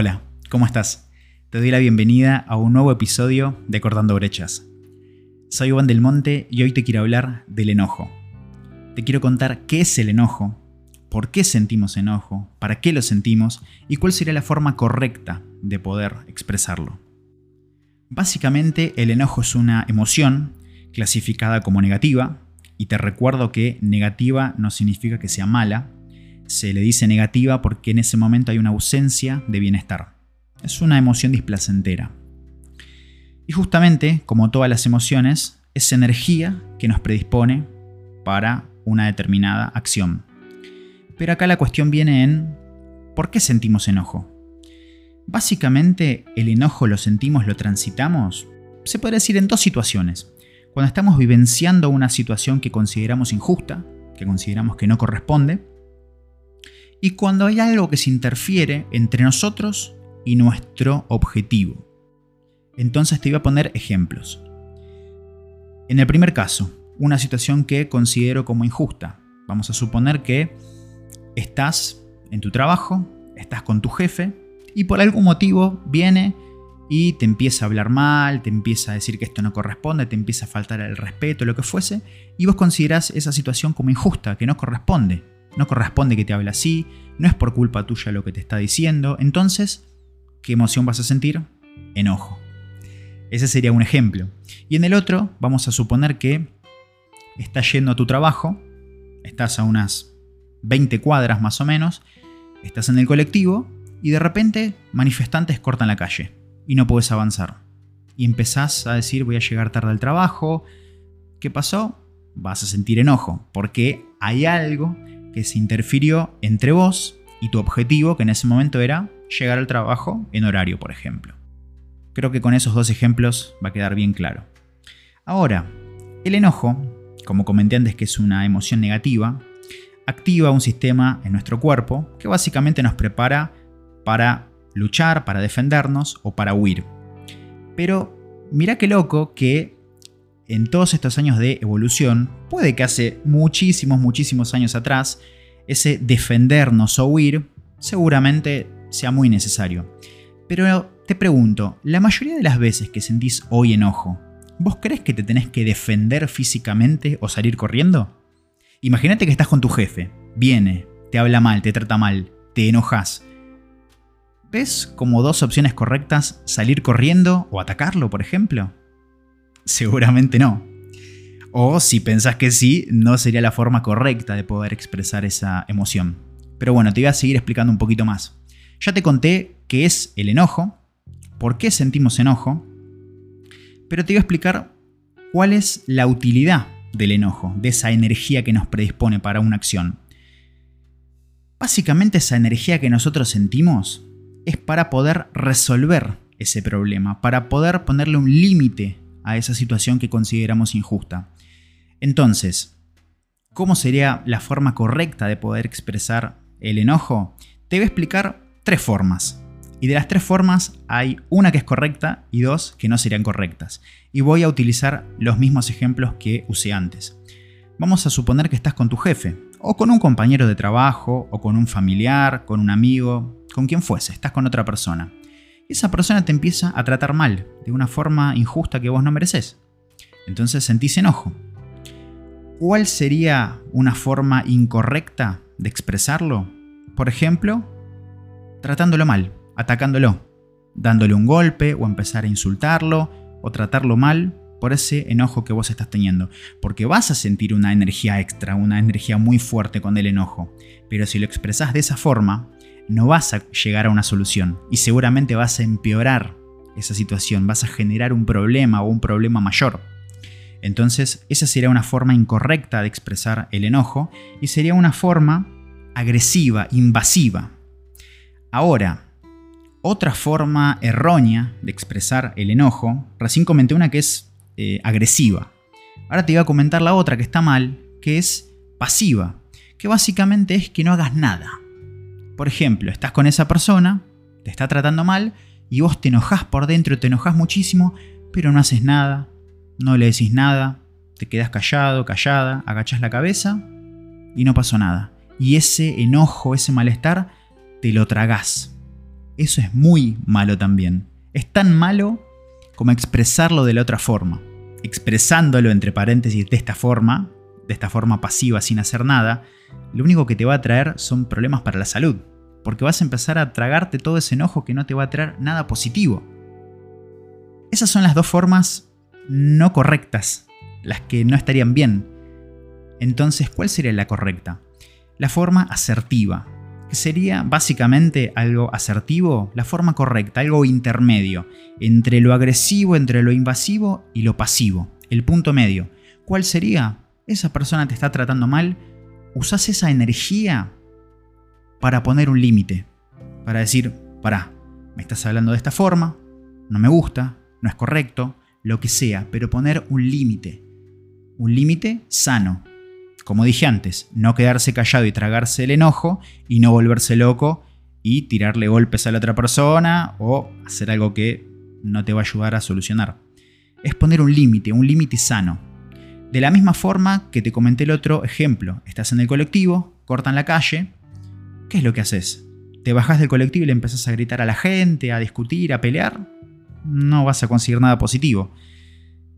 Hola, ¿cómo estás? Te doy la bienvenida a un nuevo episodio de Cortando Brechas. Soy Juan del Monte y hoy te quiero hablar del enojo. Te quiero contar qué es el enojo, por qué sentimos enojo, para qué lo sentimos y cuál sería la forma correcta de poder expresarlo. Básicamente, el enojo es una emoción clasificada como negativa, y te recuerdo que negativa no significa que sea mala, se le dice negativa porque en ese momento hay una ausencia de bienestar. Es una emoción displacentera. Y justamente, como todas las emociones, es energía que nos predispone para una determinada acción. Pero acá la cuestión viene en ¿por qué sentimos enojo? Básicamente, el enojo lo sentimos, lo transitamos, se puede decir en dos situaciones. Cuando estamos vivenciando una situación que consideramos injusta, que consideramos que no corresponde, y cuando hay algo que se interfiere entre nosotros y nuestro objetivo. Entonces te voy a poner ejemplos. En el primer caso, una situación que considero como injusta. Vamos a suponer que estás en tu trabajo, estás con tu jefe y por algún motivo viene y te empieza a hablar mal, te empieza a decir que esto no corresponde, te empieza a faltar el respeto, lo que fuese, y vos considerás esa situación como injusta, que no corresponde. No corresponde que te hable así, no es por culpa tuya lo que te está diciendo. Entonces, ¿qué emoción vas a sentir? Enojo. Ese sería un ejemplo. Y en el otro, vamos a suponer que estás yendo a tu trabajo, estás a unas 20 cuadras más o menos, estás en el colectivo y de repente manifestantes cortan la calle y no puedes avanzar. Y empezás a decir voy a llegar tarde al trabajo. ¿Qué pasó? Vas a sentir enojo porque hay algo que se interfirió entre vos y tu objetivo, que en ese momento era llegar al trabajo en horario, por ejemplo. Creo que con esos dos ejemplos va a quedar bien claro. Ahora, el enojo, como comenté antes que es una emoción negativa, activa un sistema en nuestro cuerpo que básicamente nos prepara para luchar, para defendernos o para huir. Pero mira qué loco que en todos estos años de evolución, puede que hace muchísimos, muchísimos años atrás, ese defendernos o huir seguramente sea muy necesario. Pero te pregunto, la mayoría de las veces que sentís hoy enojo, ¿vos crees que te tenés que defender físicamente o salir corriendo? Imagínate que estás con tu jefe, viene, te habla mal, te trata mal, te enojas. ¿Ves como dos opciones correctas salir corriendo o atacarlo, por ejemplo? Seguramente no. O si pensás que sí, no sería la forma correcta de poder expresar esa emoción. Pero bueno, te voy a seguir explicando un poquito más. Ya te conté qué es el enojo, por qué sentimos enojo, pero te voy a explicar cuál es la utilidad del enojo, de esa energía que nos predispone para una acción. Básicamente esa energía que nosotros sentimos es para poder resolver ese problema, para poder ponerle un límite a esa situación que consideramos injusta. Entonces, ¿cómo sería la forma correcta de poder expresar el enojo? Te voy a explicar tres formas. Y de las tres formas hay una que es correcta y dos que no serían correctas. Y voy a utilizar los mismos ejemplos que usé antes. Vamos a suponer que estás con tu jefe, o con un compañero de trabajo, o con un familiar, con un amigo, con quien fuese, estás con otra persona esa persona te empieza a tratar mal, de una forma injusta que vos no mereces. Entonces sentís enojo. ¿Cuál sería una forma incorrecta de expresarlo? Por ejemplo, tratándolo mal, atacándolo, dándole un golpe o empezar a insultarlo o tratarlo mal por ese enojo que vos estás teniendo. Porque vas a sentir una energía extra, una energía muy fuerte con el enojo. Pero si lo expresás de esa forma, no vas a llegar a una solución y seguramente vas a empeorar esa situación, vas a generar un problema o un problema mayor. Entonces, esa sería una forma incorrecta de expresar el enojo y sería una forma agresiva, invasiva. Ahora, otra forma errónea de expresar el enojo, recién comenté una que es eh, agresiva. Ahora te voy a comentar la otra que está mal, que es pasiva, que básicamente es que no hagas nada. Por ejemplo, estás con esa persona, te está tratando mal y vos te enojás por dentro, te enojas muchísimo, pero no haces nada, no le decís nada, te quedas callado, callada, agachas la cabeza y no pasó nada. Y ese enojo, ese malestar, te lo tragás. eso es muy malo también. Es tan malo como expresarlo de la otra forma. Expresándolo entre paréntesis de esta forma, de esta forma pasiva sin hacer nada, lo único que te va a traer son problemas para la salud. Porque vas a empezar a tragarte todo ese enojo que no te va a traer nada positivo. Esas son las dos formas no correctas, las que no estarían bien. Entonces, ¿cuál sería la correcta? La forma asertiva, que sería básicamente algo asertivo, la forma correcta, algo intermedio, entre lo agresivo, entre lo invasivo y lo pasivo, el punto medio. ¿Cuál sería? Esa persona te está tratando mal, usas esa energía para poner un límite, para decir, pará, me estás hablando de esta forma, no me gusta, no es correcto, lo que sea, pero poner un límite, un límite sano, como dije antes, no quedarse callado y tragarse el enojo y no volverse loco y tirarle golpes a la otra persona o hacer algo que no te va a ayudar a solucionar. Es poner un límite, un límite sano. De la misma forma que te comenté el otro ejemplo, estás en el colectivo, cortan la calle, ¿qué es lo que haces? ¿Te bajas del colectivo y le empezás a gritar a la gente, a discutir, a pelear? No vas a conseguir nada positivo.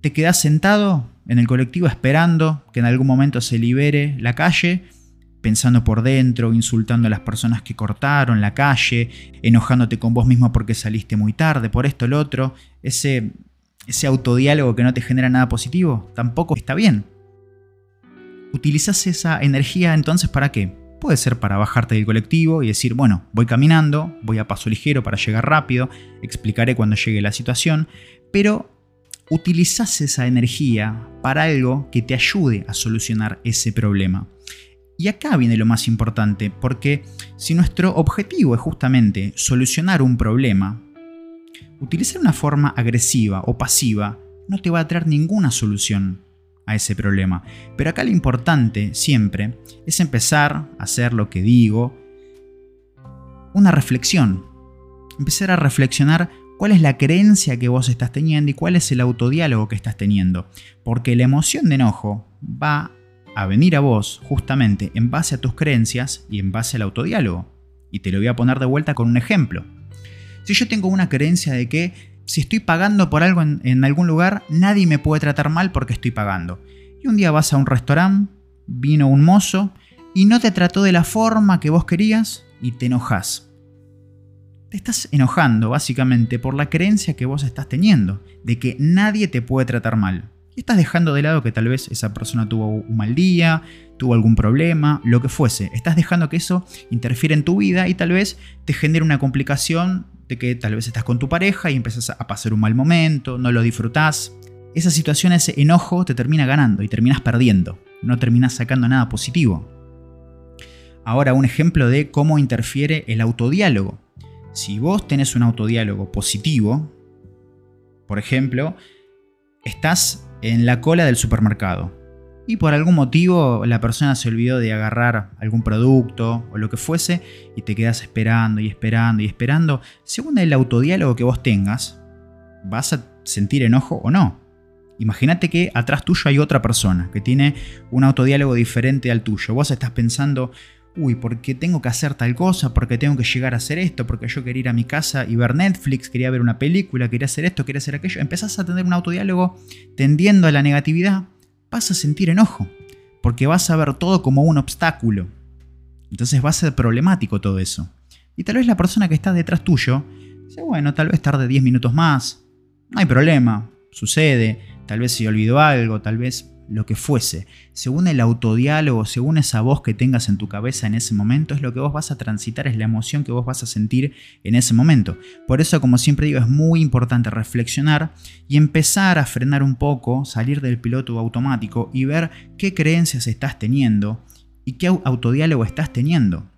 ¿Te quedás sentado en el colectivo esperando que en algún momento se libere la calle, pensando por dentro, insultando a las personas que cortaron la calle, enojándote con vos mismo porque saliste muy tarde, por esto, lo otro, ese, ese autodiálogo que no te genera nada positivo, tampoco está bien. ¿Utilizas esa energía entonces para qué? Puede ser para bajarte del colectivo y decir, bueno, voy caminando, voy a paso ligero para llegar rápido, explicaré cuando llegue la situación, pero utilizás esa energía para algo que te ayude a solucionar ese problema. Y acá viene lo más importante, porque si nuestro objetivo es justamente solucionar un problema, utilizar una forma agresiva o pasiva no te va a traer ninguna solución a ese problema. Pero acá lo importante siempre es empezar a hacer lo que digo, una reflexión. Empezar a reflexionar cuál es la creencia que vos estás teniendo y cuál es el autodiálogo que estás teniendo. Porque la emoción de enojo va a venir a vos justamente en base a tus creencias y en base al autodiálogo. Y te lo voy a poner de vuelta con un ejemplo. Si yo tengo una creencia de que si estoy pagando por algo en, algún lugar, nadie me puede tratar mal porque estoy pagando. Y un día vas a un restaurante, vino un mozo y no te trató de la forma que vos querías y te enojas te estás enojando básicamente por la creencia que vos estás teniendo, de que nadie te puede tratar mal. Y estás dejando de lado que tal vez esa persona tuvo un mal día, tuvo algún problema, lo que fuese. Estás dejando que eso interfiere en tu vida y tal vez te genere una complicación que tal vez estás con tu pareja y empiezas a pasar un mal momento, no lo disfrutás. Esa situación, ese enojo te termina ganando y terminas perdiendo. No terminas sacando nada positivo. Ahora un ejemplo de cómo interfiere el autodiálogo. Si vos tenés un autodiálogo positivo, por ejemplo, estás en la cola del supermercado y por algún motivo la persona se olvidó de agarrar algún producto o lo que fuese y te quedas esperando y esperando y esperando, según el autodiálogo que vos tengas, vas a sentir enojo o no. Imagínate que atrás tuyo hay otra persona que tiene un autodiálogo diferente al tuyo. Vos estás pensando, uy, porque tengo que hacer tal cosa, porque tengo que llegar a hacer esto, porque yo quería ir a mi casa y ver Netflix, quería ver una película, quería hacer esto, quería hacer aquello, empezás a tener un autodiálogo tendiendo a la negatividad, vas a sentir enojo, porque vas a ver todo como un obstáculo. Entonces va a ser problemático todo eso. Y tal vez la persona que está detrás tuyo dice, bueno, tal vez tarde 10 minutos más, no hay problema, sucede, tal vez se olvidó algo, tal vez lo que fuese, según el autodiálogo, según esa voz que tengas en tu cabeza en ese momento, es lo que vos vas a transitar, es la emoción que vos vas a sentir en ese momento. Por eso, como siempre digo, es muy importante reflexionar y empezar a frenar un poco, salir del piloto automático y ver qué creencias estás teniendo y qué autodiálogo estás teniendo.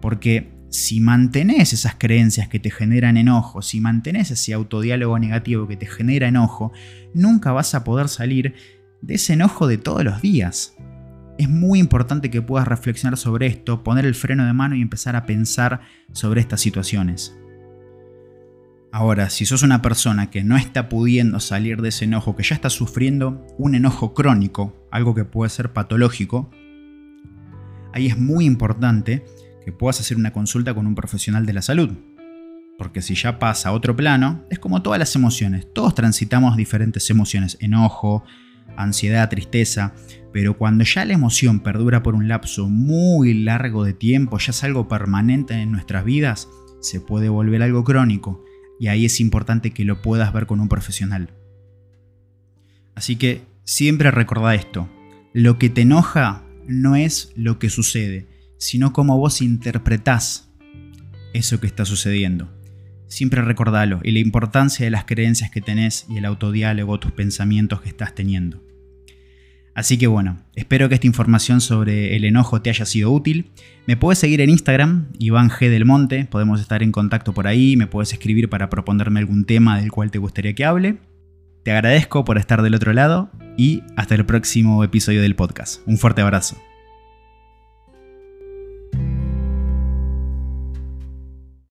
Porque si mantenés esas creencias que te generan enojo, si mantenés ese autodiálogo negativo que te genera enojo, nunca vas a poder salir de ese enojo de todos los días. Es muy importante que puedas reflexionar sobre esto, poner el freno de mano y empezar a pensar sobre estas situaciones. Ahora, si sos una persona que no está pudiendo salir de ese enojo, que ya está sufriendo un enojo crónico, algo que puede ser patológico, ahí es muy importante que puedas hacer una consulta con un profesional de la salud. Porque si ya pasa a otro plano, es como todas las emociones. Todos transitamos diferentes emociones, enojo, ansiedad, tristeza, pero cuando ya la emoción perdura por un lapso muy largo de tiempo, ya es algo permanente en nuestras vidas, se puede volver algo crónico y ahí es importante que lo puedas ver con un profesional. Así que siempre recuerda esto, lo que te enoja no es lo que sucede, sino cómo vos interpretás eso que está sucediendo. Siempre recordalo y la importancia de las creencias que tenés y el autodiálogo, tus pensamientos que estás teniendo. Así que bueno, espero que esta información sobre el enojo te haya sido útil. Me puedes seguir en Instagram, Iván G del Monte, podemos estar en contacto por ahí, me puedes escribir para proponerme algún tema del cual te gustaría que hable. Te agradezco por estar del otro lado y hasta el próximo episodio del podcast. Un fuerte abrazo.